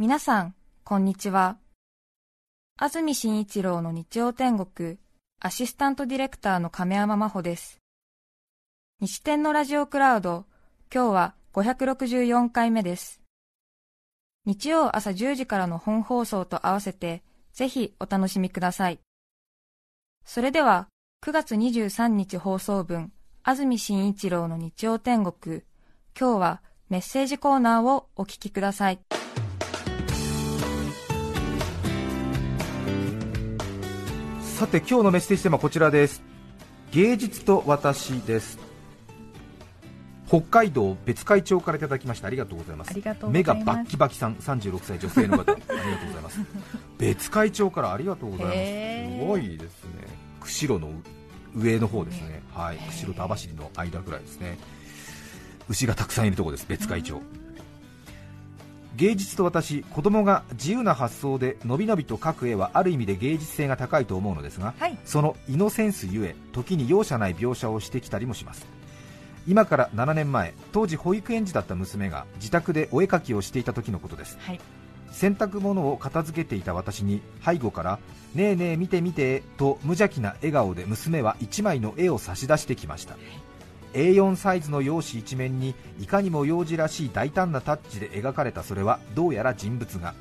皆さん、こんにちは。安住紳一郎の日曜天国、アシスタントディレクターの亀山真帆です。西天のラジオクラウド、今日は564回目です。日曜朝10時からの本放送と合わせて、ぜひお楽しみください。それでは、9月23日放送分、安住紳一郎の日曜天国、今日はメッセージコーナーをお聞きください。さて今日のメッセージテーマはこちらです。芸術と私です。北海道別海町からいただきましたありがとうございます。目がバッキバキさん36歳女性の方ありがとうございます。別海町からありがとうございます。すごいですね。釧路の上の方ですね。はい。釧路と網走の間ぐらいですね。牛がたくさんいるところです別海町芸術と私子供が自由な発想でのびのびと描く絵はある意味で芸術性が高いと思うのですが、はい、そのイノセンスゆえ時に容赦ない描写をしてきたりもします。今から7年前当時保育園児だった娘が自宅でお絵描きをしていた時のことです、はい、洗濯物を片付けていた私に背後から「ねえねえ見て見て」と無邪気な笑顔で娘は1枚の絵を差し出してきました、はい A4 サイズの用紙一面にいかにも幼児らしい大胆なタッチで描かれたそれはどうやら人物が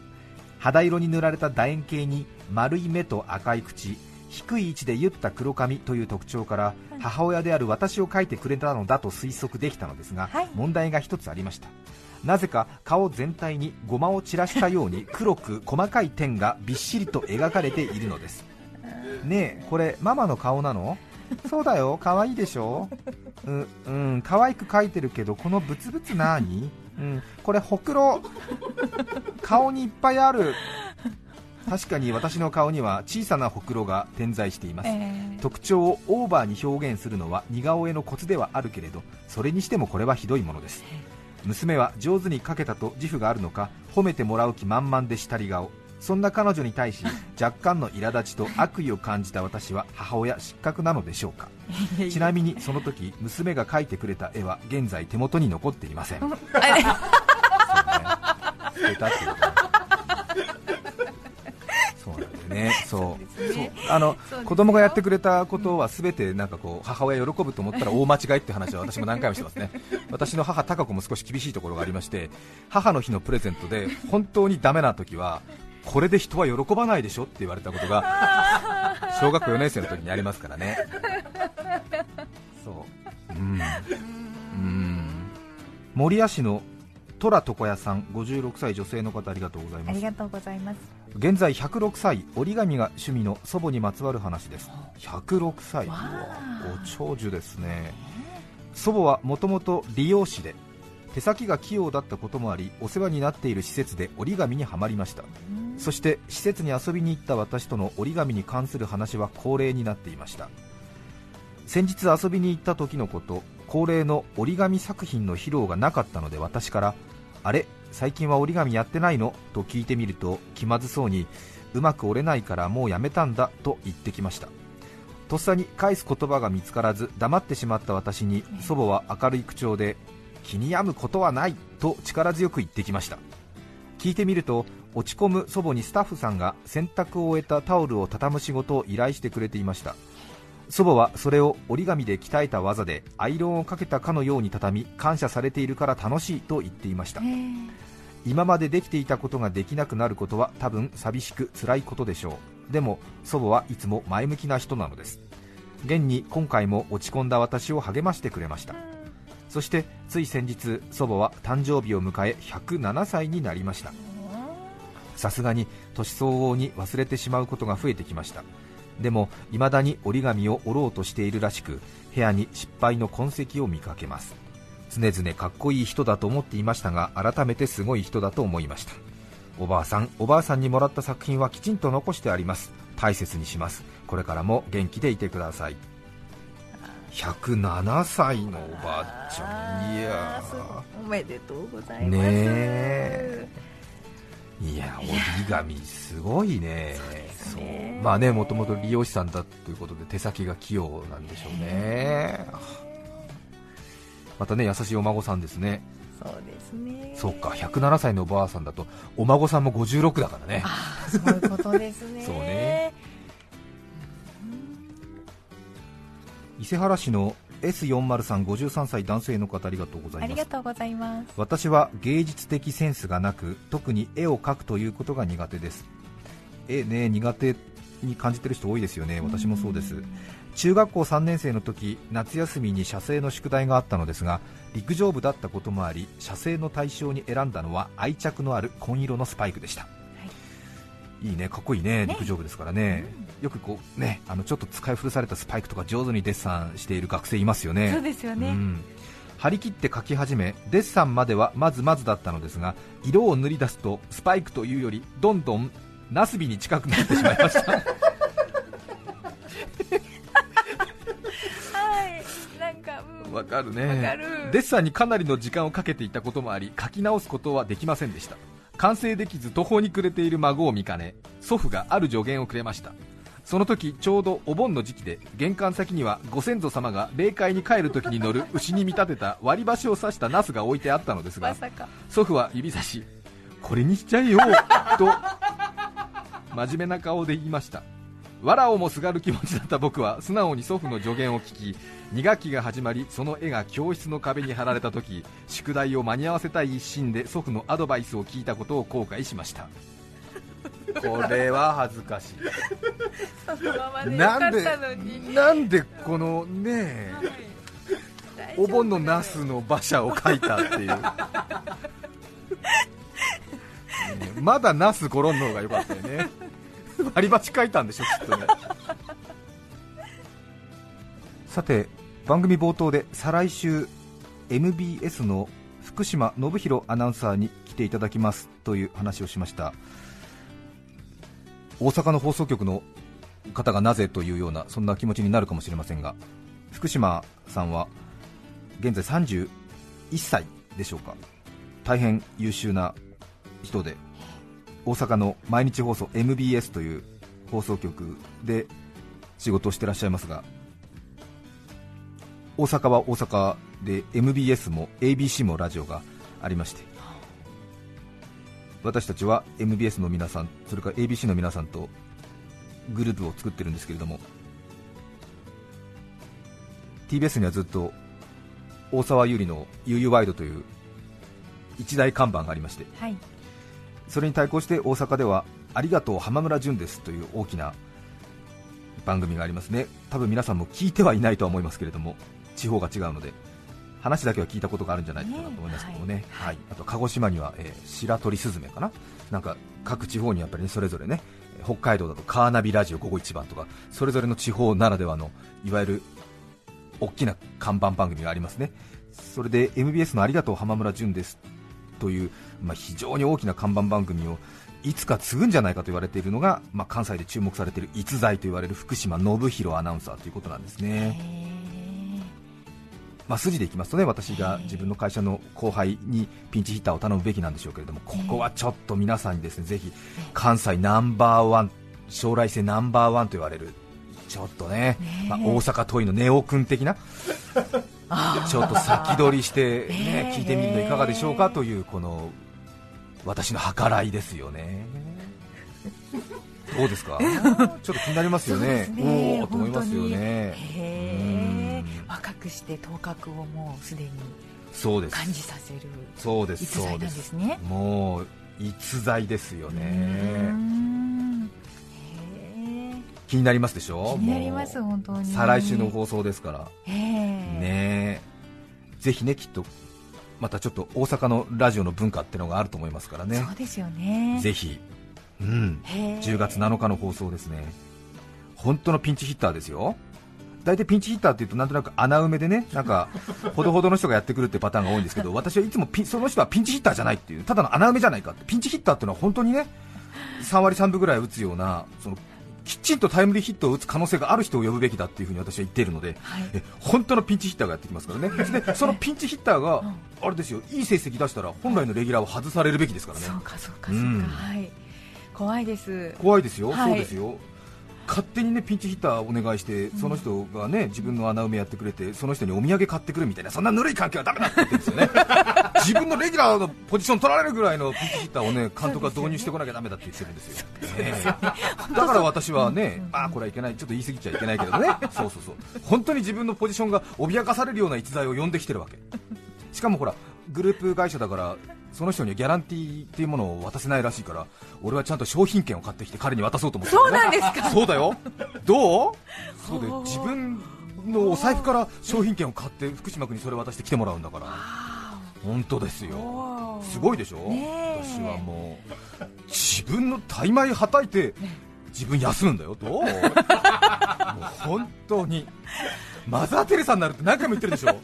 肌色に塗られた楕円形に丸い目と赤い口低い位置で言った黒髪という特徴から母親である私を描いてくれたのだと推測できたのですが、はい、問題が一つありました。なぜか顔全体にごまを散らしたように黒く細かい点がびっしりと描かれているのです。ねえこれママの顔なの？そうだよ可愛いでしょ？う うん可愛く描いてるけどこのブツブツなにうんこれほくろ顔にいっぱいある。確かに私の顔には小さなほくろが点在しています、えー、特徴をオーバーに表現するのは似顔絵のコツではあるけれどそれにしてもこれはひどいものです。娘は上手に描けたと自負があるのか褒めてもらう気満々でしたり顔そんな彼女に対し若干の苛立ちと悪意を感じた私は母親失格なのでしょうか。ちなみにその時娘が描いてくれた絵は現在手元に残っていません。そうね。捨てたっていうそうなんだよね。あの子供がやってくれたことは全てなんかこう母親喜ぶと思ったら大間違いって話は私も何回もしてますね。私の母貴子も少し厳しいところがありまして母の日のプレゼントで本当にダメな時はこれで人は喜ばないでしょって言われたことが 小学校4年生の時にありますからね。そう。うん。うん。守谷市の虎床屋さん56歳女性の方ありがとうございます。ありがとうございます。現在106歳折り紙が趣味の祖母にまつわる話です。106歳。ご長寿ですね。祖母はもともと理容師で手先が器用だったこともありお世話になっている施設で折り紙にはまりましたそして施設に遊びに行った私との折り紙に関する話は恒例になっていました。先日遊びに行った時のこと恒例の折り紙作品の披露がなかったので私からあれ最近は折り紙やってないの？と聞いてみると気まずそうにうまく折れないからもうやめたんだと言ってきました。とっさに返す言葉が見つからず黙ってしまった私に祖母は明るい口調で気に病むことはないと力強く言ってきました。聞いてみると落ち込む祖母にスタッフさんが洗濯を終えたタオルを畳む仕事を依頼してくれていました。祖母はそれを折り紙で鍛えた技でアイロンをかけたかのように畳み感謝されているから楽しいと言っていました。今までできていたことができなくなることは多分寂しく辛いことでしょう。でも祖母はいつも前向きな人なのです。現に今回も落ち込んだ私を励ましてくれました。そしてつい先日祖母は誕生日を迎え107歳になりました。さすがに年相応に忘れてしまうことが増えてきました。でも未だに折り紙を折ろうとしているらしく部屋に失敗の痕跡を見かけます。常々かっこいい人だと思っていましたが改めてすごい人だと思いました。おばあさんおばあさんにもらった作品はきちんと残してあります。大切にします。これからも元気でいてください。107歳のおばあちゃん。いやおめでとうございます。ねいや折り紙すごいね。そうまあねもともと理容師さんだということで手先が器用なんでしょうね。またね優しいお孫さんですね。そうですね。そうか107歳のおばあさんだとお孫さんも56だからね。ああそういうことですね。そうね勢原市の S40353 歳男性の方ありがとうございます。ありがとうございます。私は芸術的センスがなく特に絵を描くということが苦手です。絵ね苦手に感じてる人多いですよね。私もそうです。中学校3年生の時夏休みに写生の宿題があったのですが陸上部だったこともあり写生の対象に選んだのは愛着のある紺色のスパイクでした、はい、いいねかっこいいね、ね、陸上部ですからね、うん、よくこうねあのちょっと使い古されたスパイクとか上手にデッサンしている学生いますよね。そうですよね、うん。張り切って描き始めデッサンまではまずまずだったのですが色を塗り出すとスパイクというよりどんどんナスビに近くなってしまいました。わかるね。デッサンにかなりの時間をかけていたこともあり書き直すことはできませんでした完成できず途方に暮れている孫を見かね祖父がある助言をくれました。その時ちょうどお盆の時期で玄関先にはご先祖様が霊界に帰る時に乗る牛に見立てた割り箸を刺したナスが置いてあったのですが、ま、祖父は指差しこれにしちゃえよと真面目な顔で言いました藁をもすがる気持ちだった僕は素直に祖父の助言を聞き2学期が始まりその絵が教室の壁に貼られた時宿題を間に合わせたい一心で祖父のアドバイスを聞いたことを後悔しました。これは恥ずかしい。なんでなんでこのねお盆のナスの馬車を描いたっていう。まだナスゴロンの方が良かったよね割り箸書いたんでしょきっとね。さて番組冒頭で再来週 MBS の福島信弘アナウンサーに来ていただきますという話をしました。大阪の放送局の方がなぜというようなそんな気持ちになるかもしれませんが福島さんは現在31歳でしょうか。大変優秀な人で大阪の毎日放送 MBS という放送局で仕事をしていらっしゃいますが大阪は大阪で MBS も ABC もラジオがありまして私たちは MBS の皆さんそれから ABC の皆さんとグループを作ってるんですけれども TBS にはずっと大沢優里の UU ワイドという一大看板がありまして、はい、それに対抗して大阪ではありがとう浜村淳ですという大きな番組がありますね。多分皆さんも聞いてはいないとは思いますけれども地方が違うので話だけは聞いたことがあるんじゃないかなと思いますけどもね、はい、はい、あと鹿児島には、えー、白鳥スズメかな？なんか各地方にやっぱり、ね、それぞれね北海道だとカーナビラジオ午後一番とかそれぞれの地方ならではのいわゆる大きな看板番組がありますね。それで MBS のありがとう浜村淳ですという、まあ、非常に大きな看板番組をいつか継ぐんじゃないかと言われているのが、まあ、関西で注目されている逸材と言われる福島信弘アナウンサーということなんですね。まあ、筋でいきますとね私が自分の会社の後輩にピンチヒッターを頼むべきなんでしょうけれどもここはちょっと皆さんにですねぜひ関西ナンバーワン将来性ナンバーワンと言われるちょっとね、まあ、大阪桐蔭のネオ君的なちょっと先取りしてね、聞いてみるのいかがでしょうかというこの私の計らいですよね。どうですか？ちょっと気になりますよね、ね。おおと思いますよね。若くして頭角をもうすでにそうです。感じさせるそうです逸材なんですね。もう逸材ですよね。気になりますでしょ？気になります本当に。再来週の放送ですから。ねぜひねきっとまたちょっと大阪のラジオの文化ってのがあると思いますからね。そうですよね。ぜひ。うん。10月7日の放送ですね。本当のピンチヒッターですよ。大体ピンチヒッターっていうとなんとなく穴埋めでねなんか ほどほどの人がやってくるってパターンが多いんですけど私はいつもその人はピンチヒッターじゃないっていうただの穴埋めじゃないかって。ピンチヒッターっていうのは本当にね3割3分ぐらい打つようなそのきちんとタイムリーヒットを打つ可能性がある人を呼ぶべきだっていうふうに私は言っているので、はい、え本当のピンチヒッターがやってきますからね、でそのピンチヒッターが、あれですよいい成績出したら本来のレギュラーを外されるべきですからね。そうかそうかそうか、うん、はい。怖いです。怖いですよ、はい、そうですよ。勝手にねピンチヒッターお願いして、その人がね自分の穴埋めやってくれて、その人にお土産買ってくるみたいな、そんなぬるい関係はだめだって言ってるんですよね、自分のレギュラーのポジション取られるぐらいのピンチヒッターをね 監督が導入してこなきゃだめだって言ってるんですよ、ね、だから私はね、あこれはいけない、ちょっと言い過ぎちゃいけないけどね、そうそうそう。本当に自分のポジションが脅かされるような逸材を呼んできてるわけ、しかもほらグループ会社だからその人にはギャランティーっていうものを渡せないらしいから俺はちゃんと商品券を買ってきて彼に渡そうと思って、ね、そうなんですか？そうだよ。どう？そうで自分のお財布から商品券を買って福島君にそれ渡して来てもらうんだから本当ですよ。すごいでしょ？私はもう自分の大枚はたいて自分休むんだよどう？もう本当に。マザー・テレサになるって何回も言ってるでしょ？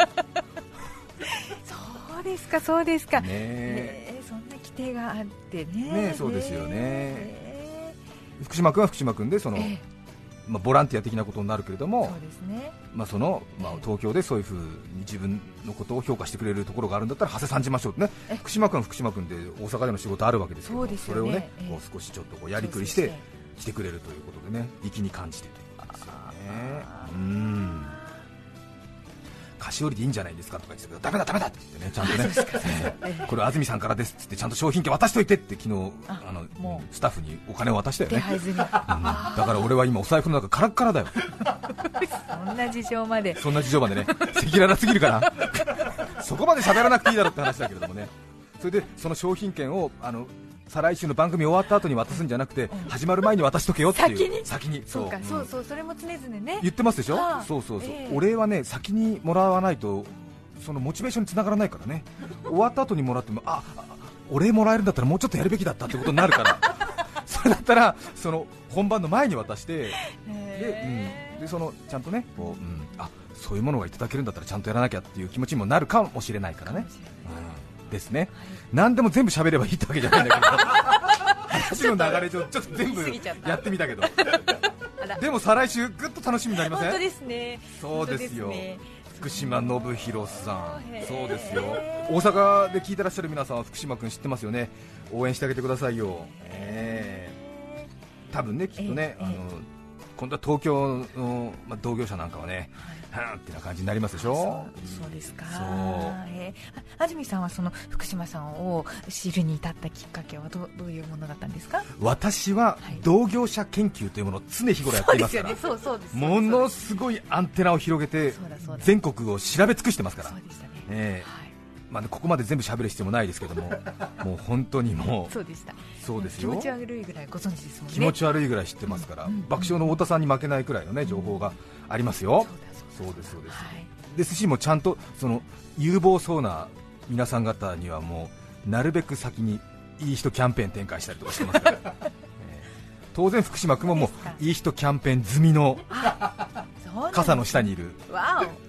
そうですかそうですか。ねえ。そんな規定があってね。ねそうですよね。福島君は福島君でその、まあ、ボランティア的なことになるけれども、そうですね。まあそのまあ、東京でそういうふうに自分のことを評価してくれるところがあるんだったら、長谷さんじましょうね、福島君は福島君で大阪での仕事あるわけですけど、そ、ね,、れをね、こう少しちょっとこうやりくりして来てくれるということでね、粋に感じてということですよね。うん菓子折りでいいんじゃないですかとか言ってたけど、だめだ、だめだって言ってね、ちゃんとね、これ安住さんからですってちゃんと商品券渡しといてって昨日あのスタッフにお金を渡したよね、うん、だから俺は今、お財布の中、カラッカラだよ、そんな事情まで、そんな事情までね、赤裸々すぎるから、そこまで喋らなくていいだろうって話だけれどもね、それでその商品券をあの再来週の番組終わった後に渡すんじゃなくて、始まる前に渡しとけよっていう。先に？そう。か、そうそうそれも常々ね。言ってますでしょ、そうそうそう、お礼はね先にもらわないとそのモチベーションにつながらないからね。終わった後にもらってもあお礼もらえるんだったらもうちょっとやるべきだったってことになるから。それだったらその本番の前に渡してで、うん、でそのちゃんとねこう、うん、あそういうものがいただけるんだったらちゃんとやらなきゃっていう気持ちにもなるかもしれないからね。ですね、何でも全部喋ればいいってわけじゃないんだけど。話の流れ上ちょっと全部やってみたけど。でも再来週ぐっと楽しみになりません？本当ですね。そうですよ。福島信弘さん。そうですよ。大阪で聞いてらっしゃる皆さんは福島君知ってますよね？応援してあげてくださいよ、えー、多分ねきっとね、あの今度は東京の、まあ、同業者なんかはね、はんってな感じになりますでしょ？そうですか。えー、安住さんはその福島さんを知るに至ったきっかけはどどういうものだったんですか？私は同業者研究というものを常日頃やっていますから、そうそうです。ものすごいアンテナを広げて全国を調べ尽くしてますから。そうでしたね、え。ー、はい。まあ、ね、ここまで全部喋る必要もないですけども、もう本当にもう、そうでした。そうですよ。気持ち悪いぐらいご存知ですもんね。気持ち悪いぐらい知ってますから、うんうん、爆笑の太田さんに負けないくらいの、ね、情報がありますよ、そうですそうです、はい、ですしもちゃんとその有望そうな皆さん方にはもうなるべく先にいい人キャンペーン展開したりとかしてますから、えー、当然福島君ももういい人キャンペーン済みの傘の下にいる。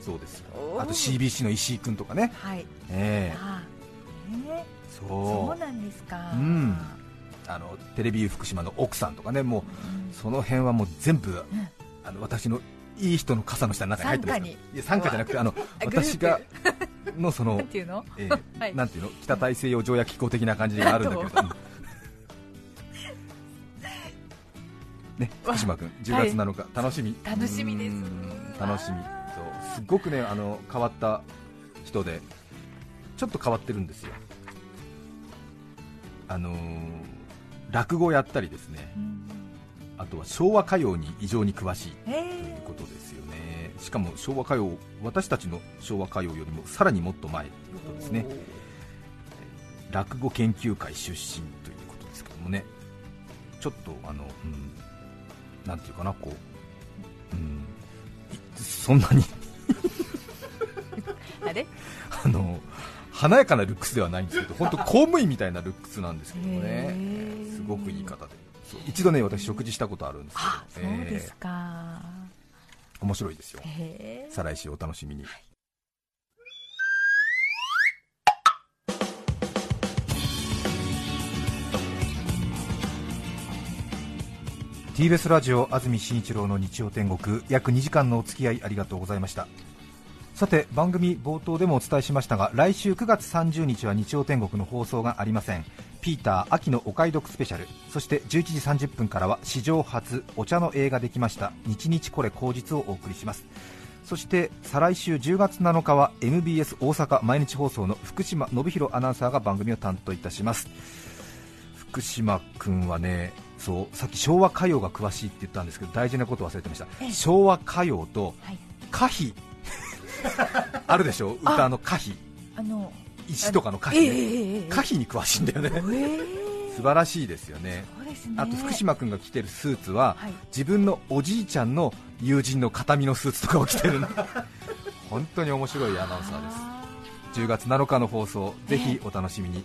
そうです。あと CBC の石井君とかね、はい。えー、え。ー、そう。そうなんですか、うん、あのテレビ福島の奥さんとかねもう、うん、その辺はもう全部、うん、あの私のいい人の傘の下の中に入ってますいや傘下じゃなくてあの私がのそのなんていうの、えーはい、なんていうの？北大西洋条約機構的な感じがあるんだけれど。もね福島君10月7日、はい、楽しみ。楽しみです。楽しみ。そう。すごくねあの変わった人でちょっと変わってるんですよ。あのー、落語やったりですね、あとは昭和歌謡に異常に詳しいということですよね、しかも昭和歌謡、私たちの昭和歌謡よりもさらにもっと前ということですね、落語研究会出身ということですけどもね、ちょっとあの、うん、なんていうかな、こう、うん、そんなに あれ？あの華やかなルックスではないんですけど、本当公務員みたいなルックスなんですけどもね、すごくいい方で。一度ね私食事したことあるんですけど、そうですか、えー、面白いですよ。再来週お楽しみに、はい。TBS ラジオ安住紳一郎の日曜天国。約2時間のお付き合いありがとうございましたさて番組冒頭でもお伝えしましたが来週9月30日は日曜天国の放送がありません。ピーター秋のお買い得スペシャル。そして11時30分からは史上初お茶の映画できました。日日これ口実をお送りします。そして再来週10月7日は MBS 大阪毎日放送の福島信弘アナウンサーが番組を担当いたします。福島君はねそうさっき昭和歌謡が詳しいって言ったんですけど大事なこと忘れてました、昭和歌謡と歌碑、あるでしょ？歌の歌碑。あの石とかの歌碑、ね。歌碑に詳しいんだよね、素晴らしいですよね。あと福島君が着てるスーツは、はい、自分のおじいちゃんの友人の形見のスーツとかを着てるの。本当に面白いアナウンサーです。10月7日の放送ぜひお楽しみに、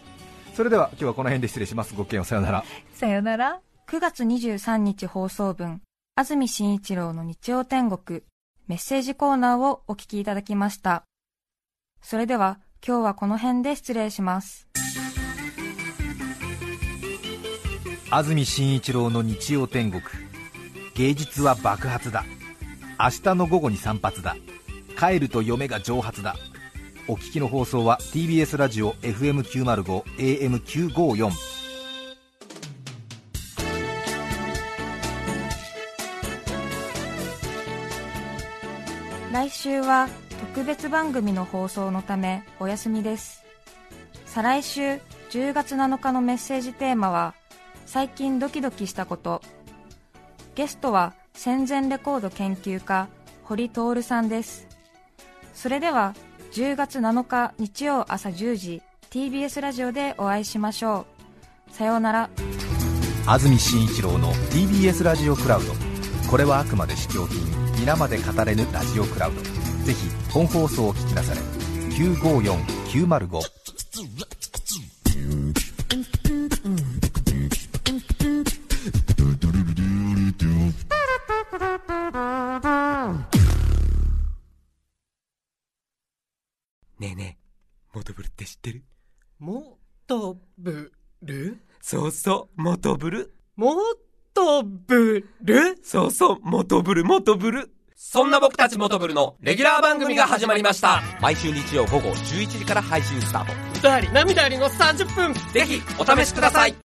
それでは今日はこの辺で失礼します。ごきげんさよなら。さよなら。9月23日放送分。安住紳一郎の日曜天国メッセージコーナーをお聞きいただきました。それでは今日はこの辺で失礼します。安住紳一郎の日曜天国。芸術は爆発だ。明日の午後に散髪だ。帰ると嫁が蒸発だ。お聞きの放送は TBS ラジオ FM905AM954 来週は特別番組の放送のためお休みです。再来週10月7日のメッセージテーマは最近ドキドキしたこと。ゲストは戦前レコード研究家堀徹さんです。それでは10月7日日曜朝10時 TBS ラジオでお会いしましょう。さようなら。安住紳一郎の TBS ラジオクラウド。これはあくまで試供品。皆まで語れぬラジオクラウド。ぜひ本放送を聞きなされ。954905ねえねえ、モトブルって知ってる？モトブル？そうそう、モトブル。モトブル？そうそう、モトブル、モトブル。そんな僕たちモトブルのレギュラー番組が始まりました。毎週日曜午後11時から配信スタート。歌あり、涙ありの30分。ぜひ、お試しください。